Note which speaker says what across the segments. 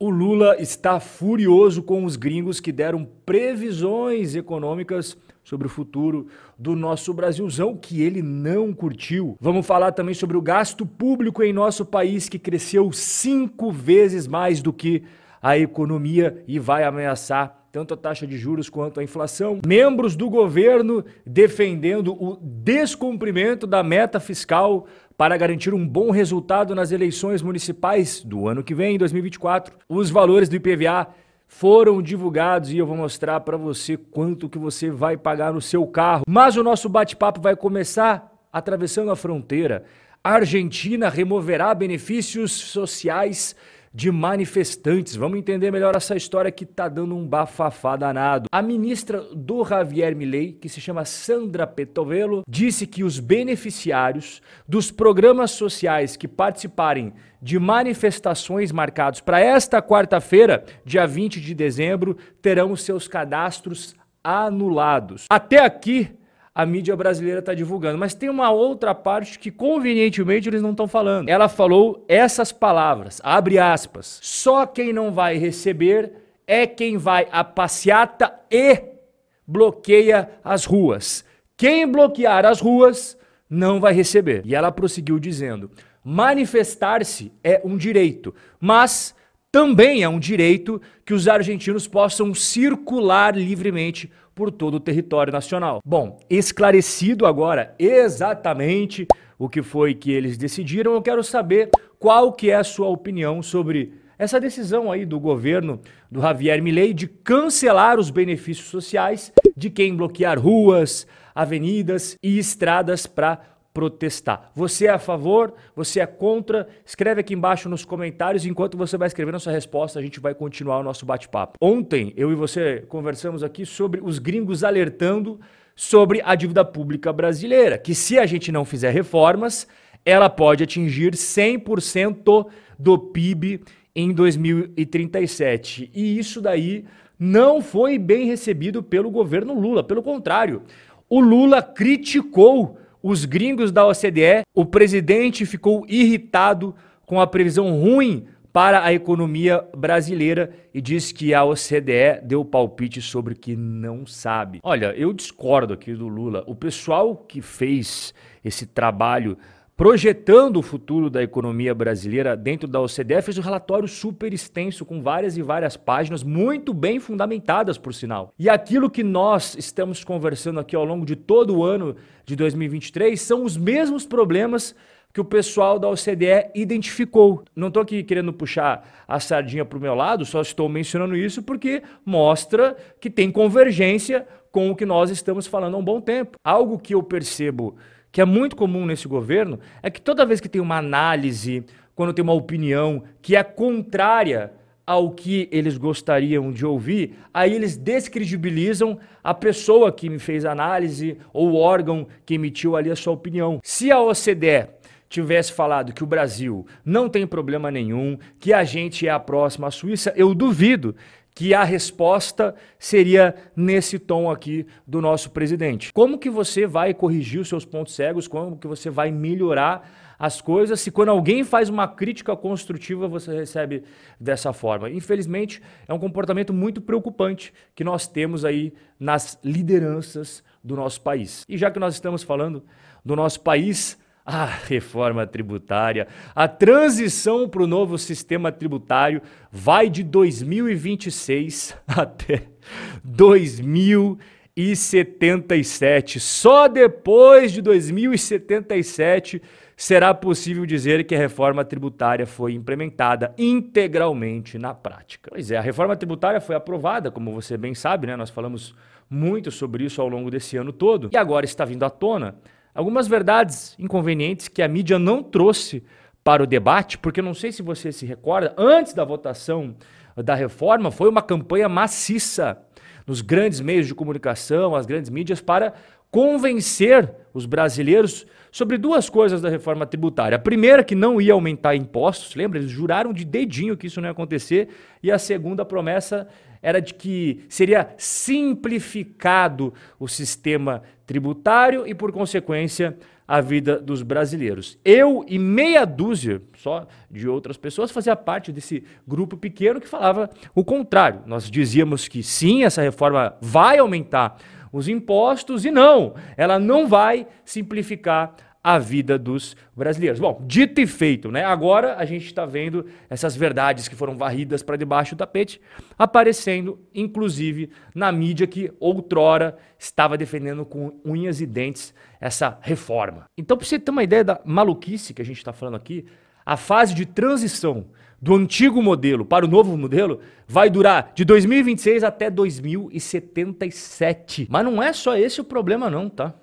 Speaker 1: O Lula está furioso com os gringos que deram previsões econômicas sobre o futuro do nosso Brasilzão que ele não curtiu. Vamos falar também sobre o gasto público em nosso país que cresceu cinco vezes mais do que a economia e vai ameaçar tanto a taxa de juros quanto a inflação. Membros do governo defendendo o descumprimento da meta fiscal para garantir um bom resultado nas eleições municipais do ano que vem, 2024. Os valores do IPVA foram divulgados e eu vou mostrar para você quanto que você vai pagar no seu carro. Mas o nosso bate-papo vai começar atravessando a fronteira. A Argentina removerá benefícios sociais de manifestantes. Vamos entender melhor essa história que tá dando um bafafá danado. A ministra do Javier Milei, que se chama Sandra Petovelo, disse que os beneficiários dos programas sociais que participarem de manifestações marcados para esta quarta-feira, dia 20 de dezembro, terão seus cadastros anulados. Até aqui, a mídia brasileira está divulgando. Mas tem uma outra parte que convenientemente eles não estão falando. Ela falou essas palavras, abre aspas. Só quem não vai receber é quem vai à passeata e bloqueia as ruas. Quem bloquear as ruas não vai receber. E ela prosseguiu dizendo: manifestar-se é um direito, mas também é um direito que os argentinos possam circular livremente por todo o território nacional. Bom, esclarecido agora exatamente o que foi que eles decidiram, eu quero saber qual que é a sua opinião sobre essa decisão aí do governo do Javier Milei de cancelar os benefícios sociais de quem bloquear ruas, avenidas e estradas para protestar. Você é a favor? Você é contra? Escreve aqui embaixo nos comentários. Enquanto você vai escrevendo a sua resposta, a gente vai continuar o nosso bate-papo. Ontem, eu e você conversamos aqui sobre os gringos alertando sobre a dívida pública brasileira, que se a gente não fizer reformas, ela pode atingir 100% do PIB em 2037. E isso daí não foi bem recebido pelo governo Lula. Pelo contrário, o Lula criticou os gringos da OCDE, o presidente ficou irritado com a previsão ruim para a economia brasileira e diz que a OCDE deu palpite sobre o que não sabe. Olha, eu discordo aqui do Lula. O pessoal que fez esse trabalho projetando o futuro da economia brasileira dentro da OCDE, fez um relatório super extenso, com várias e várias páginas, muito bem fundamentadas, por sinal. E aquilo que nós estamos conversando aqui ao longo de todo o ano de 2023 são os mesmos problemas que o pessoal da OCDE identificou. Não estou aqui querendo puxar a sardinha para o meu lado, só estou mencionando isso porque mostra que tem convergência com o que nós estamos falando há um bom tempo. Algo que eu percebo que é muito comum nesse governo, é que toda vez que tem uma análise, quando tem uma opinião que é contrária ao que eles gostariam de ouvir, aí eles descredibilizam a pessoa que me fez a análise ou o órgão que emitiu ali a sua opinião. Se a OCDE tivesse falado que o Brasil não tem problema nenhum, que a gente é a próxima Suíça, eu duvido que a resposta seria nesse tom aqui do nosso presidente. Como que você vai corrigir os seus pontos cegos? Como que você vai melhorar as coisas se quando alguém faz uma crítica construtiva você recebe dessa forma? Infelizmente, é um comportamento muito preocupante que nós temos aí nas lideranças do nosso país. E já que nós estamos falando do nosso país, a reforma tributária, a transição para o novo sistema tributário vai de 2026 até 2077. Só depois de 2077 será possível dizer que a reforma tributária foi implementada integralmente na prática. Pois é, a reforma tributária foi aprovada, como você bem sabe, né? Nós falamos muito sobre isso ao longo desse ano todo, e agora está vindo à tona algumas verdades inconvenientes que a mídia não trouxe para o debate, porque não sei se você se recorda, antes da votação da reforma foi uma campanha maciça nos grandes meios de comunicação, as grandes mídias, para convencer os brasileiros sobre duas coisas da reforma tributária. A primeira, que não ia aumentar impostos, lembra? Eles juraram de dedinho que isso não ia acontecer. E a segunda promessa era de que seria simplificado o sistema tributário e, por consequência, a vida dos brasileiros. Eu e meia dúzia só de outras pessoas fazia parte desse grupo pequeno que falava o contrário. Nós dizíamos que sim, essa reforma vai aumentar os impostos e não, ela não vai simplificar a vida dos brasileiros. Bom, dito e feito, né? Agora a gente está vendo essas verdades que foram varridas para debaixo do tapete aparecendo, inclusive na mídia que outrora estava defendendo com unhas e dentes essa reforma. Então, para você ter uma ideia da maluquice que a gente está falando aqui, a fase de transição do antigo modelo para o novo modelo vai durar de 2026 até 2077. Mas não é só esse o problema, não, tá?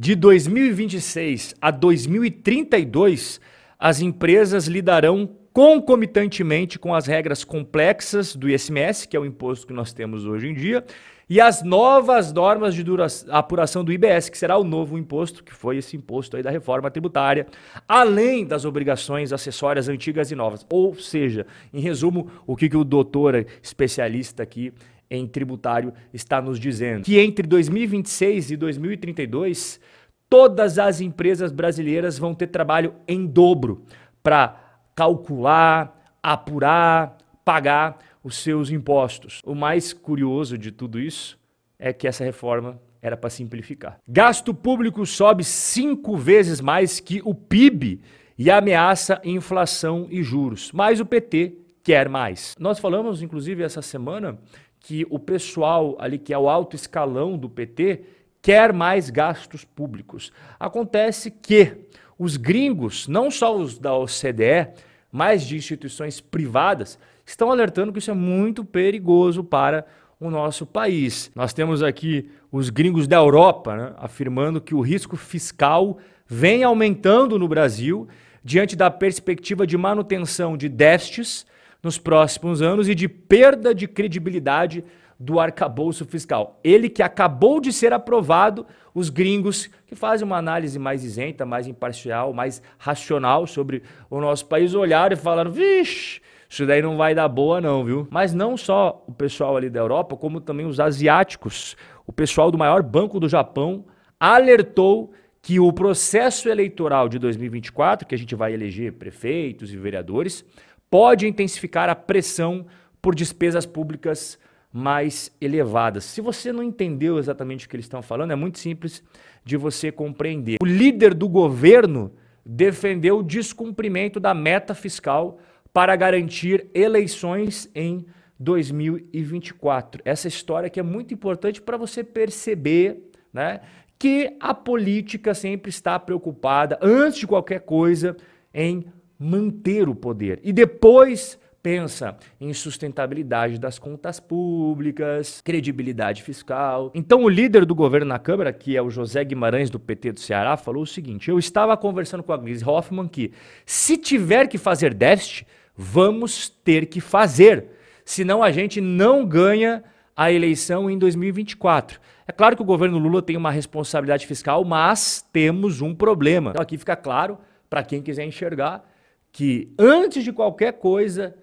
Speaker 1: De 2026 a 2032, as empresas lidarão concomitantemente com as regras complexas do ISMS, que é o imposto que nós temos hoje em dia, e as novas normas de apuração do IBS, que será o novo imposto, que foi esse imposto aí da reforma tributária, além das obrigações acessórias antigas e novas. Ou seja, em resumo, o que, que o doutor especialista aqui em tributário está nos dizendo? Que entre 2026 e 2032, todas as empresas brasileiras vão ter trabalho em dobro para calcular, apurar, pagar os seus impostos. O mais curioso de tudo isso é que essa reforma era para simplificar. Gasto público sobe cinco vezes mais que o PIB e ameaça inflação e juros. Mas o PT quer mais. Nós falamos, inclusive, essa semana que o pessoal ali, que é o alto escalão do PT, quer mais gastos públicos. Acontece que os gringos, não só os da OCDE, mas de instituições privadas, estão alertando que isso é muito perigoso para o nosso país. Nós temos aqui os gringos da Europa né, afirmando que o risco fiscal vem aumentando no Brasil diante da perspectiva de manutenção de déficits nos próximos anos e de perda de credibilidade do arcabouço fiscal. Ele que acabou de ser aprovado, os gringos que fazem uma análise mais isenta, mais imparcial, mais racional sobre o nosso país olharam e falaram: vixe, isso daí não vai dar boa, não, viu? Mas não só o pessoal ali da Europa, como também os asiáticos. O pessoal do maior banco do Japão alertou que o processo eleitoral de 2024, que a gente vai eleger prefeitos e vereadores, pode intensificar a pressão por despesas públicas mais elevadas. Se você não entendeu exatamente o que eles estão falando, é muito simples de você compreender. O líder do governo defendeu o descumprimento da meta fiscal para garantir eleições em 2024. Essa história que é muito importante para você perceber, né, que a política sempre está preocupada antes de qualquer coisa em manter o poder e depois pensa em sustentabilidade das contas públicas, credibilidade fiscal. Então, o líder do governo na Câmara, que é o José Guimarães do PT do Ceará, falou o seguinte: eu estava conversando com a Gleisi Hoffmann que, se tiver que fazer déficit, vamos ter que fazer, senão a gente não ganha a eleição em 2024. É claro que o governo Lula tem uma responsabilidade fiscal, mas temos um problema. Então aqui fica claro para quem quiser enxergar que antes de qualquer coisa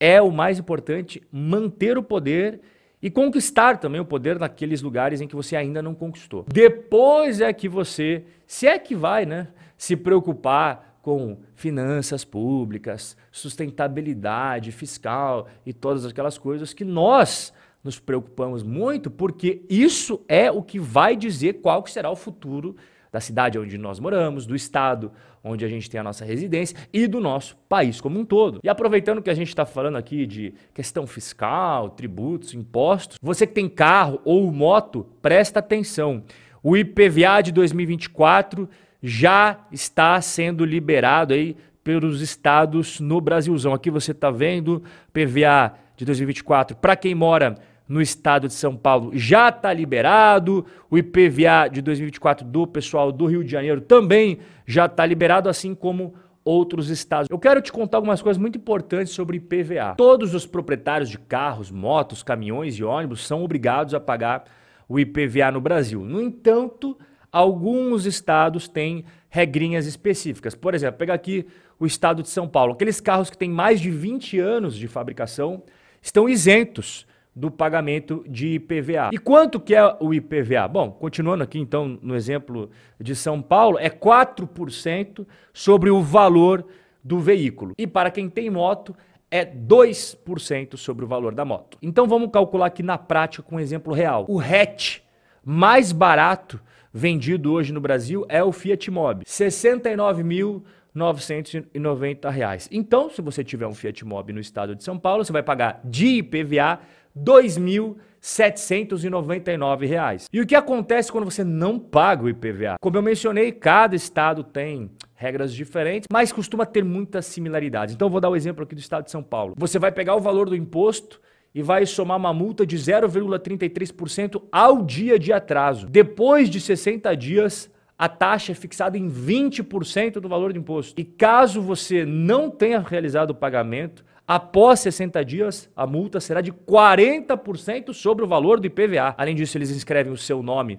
Speaker 1: é o mais importante manter o poder e conquistar também o poder naqueles lugares em que você ainda não conquistou. Depois é que você, se é que vai, né, se preocupar com finanças públicas, sustentabilidade fiscal e todas aquelas coisas que nós nos preocupamos muito, porque isso é o que vai dizer qual que será o futuro da cidade onde nós moramos, do estado onde a gente tem a nossa residência e do nosso país como um todo. E aproveitando que a gente está falando aqui de questão fiscal, tributos, impostos, você que tem carro ou moto, presta atenção. O IPVA de 2024 já está sendo liberado aí pelos estados no Brasilzão. Aqui você está vendo PVA de 2024 para quem mora no estado de São Paulo já está liberado. O IPVA de 2024 do pessoal do Rio de Janeiro também já está liberado, assim como outros estados. Eu quero te contar algumas coisas muito importantes sobre IPVA. Todos os proprietários de carros, motos, caminhões e ônibus são obrigados a pagar o IPVA no Brasil. No entanto, alguns estados têm regrinhas específicas. Por exemplo, pegar aqui o estado de São Paulo. Aqueles carros que têm mais de 20 anos de fabricação estão isentos do pagamento de IPVA. E quanto que é o IPVA? Bom, continuando aqui então no exemplo de São Paulo, é 4% sobre o valor do veículo. E para quem tem moto, é 2% sobre o valor da moto. Então vamos calcular aqui na prática com um exemplo real. O hatch mais barato vendido hoje no Brasil é o Fiat Mobi, R$ 69.990. Então, se você tiver um Fiat Mobi no estado de São Paulo, você vai pagar de IPVA R$ 2.799. E o que acontece quando você não paga o IPVA? Como eu mencionei, cada estado tem regras diferentes, mas costuma ter muitas similaridades. Então, vou dar o um exemplo aqui do estado de São Paulo. Você vai pegar o valor do imposto e vai somar uma multa de 0,33% ao dia de atraso. Depois de 60 dias, a taxa é fixada em 20% do valor do imposto. E caso você não tenha realizado o pagamento, após 60 dias, a multa será de 40% sobre o valor do IPVA. Além disso, eles inscrevem o seu nome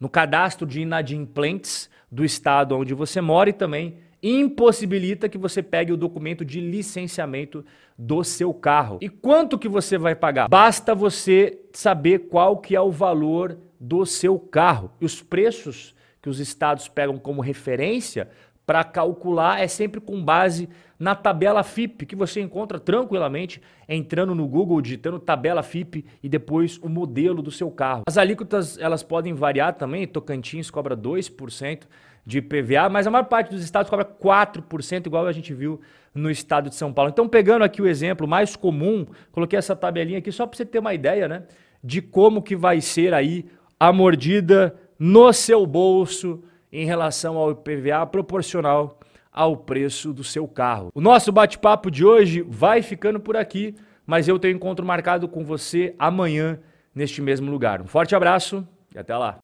Speaker 1: no cadastro de inadimplentes do estado onde você mora e também impossibilita que você pegue o documento de licenciamento do seu carro. E quanto que você vai pagar? Basta você saber qual que é o valor do seu carro. E os preços que os estados pegam como referência para calcular é sempre com base na tabela FIP, que você encontra tranquilamente entrando no Google, digitando tabela FIP e depois o modelo do seu carro. As alíquotas elas podem variar também, Tocantins cobra 2% de IPVA, mas a maior parte dos estados cobra 4%, igual a gente viu no estado de São Paulo. Então, pegando aqui o exemplo mais comum, coloquei essa tabelinha aqui só para você ter uma ideia, né, de como que vai ser aí a mordida no seu bolso em relação ao IPVA proporcional ao preço do seu carro. O nosso bate-papo de hoje vai ficando por aqui, mas eu tenho encontro marcado com você amanhã neste mesmo lugar. Um forte abraço e até lá.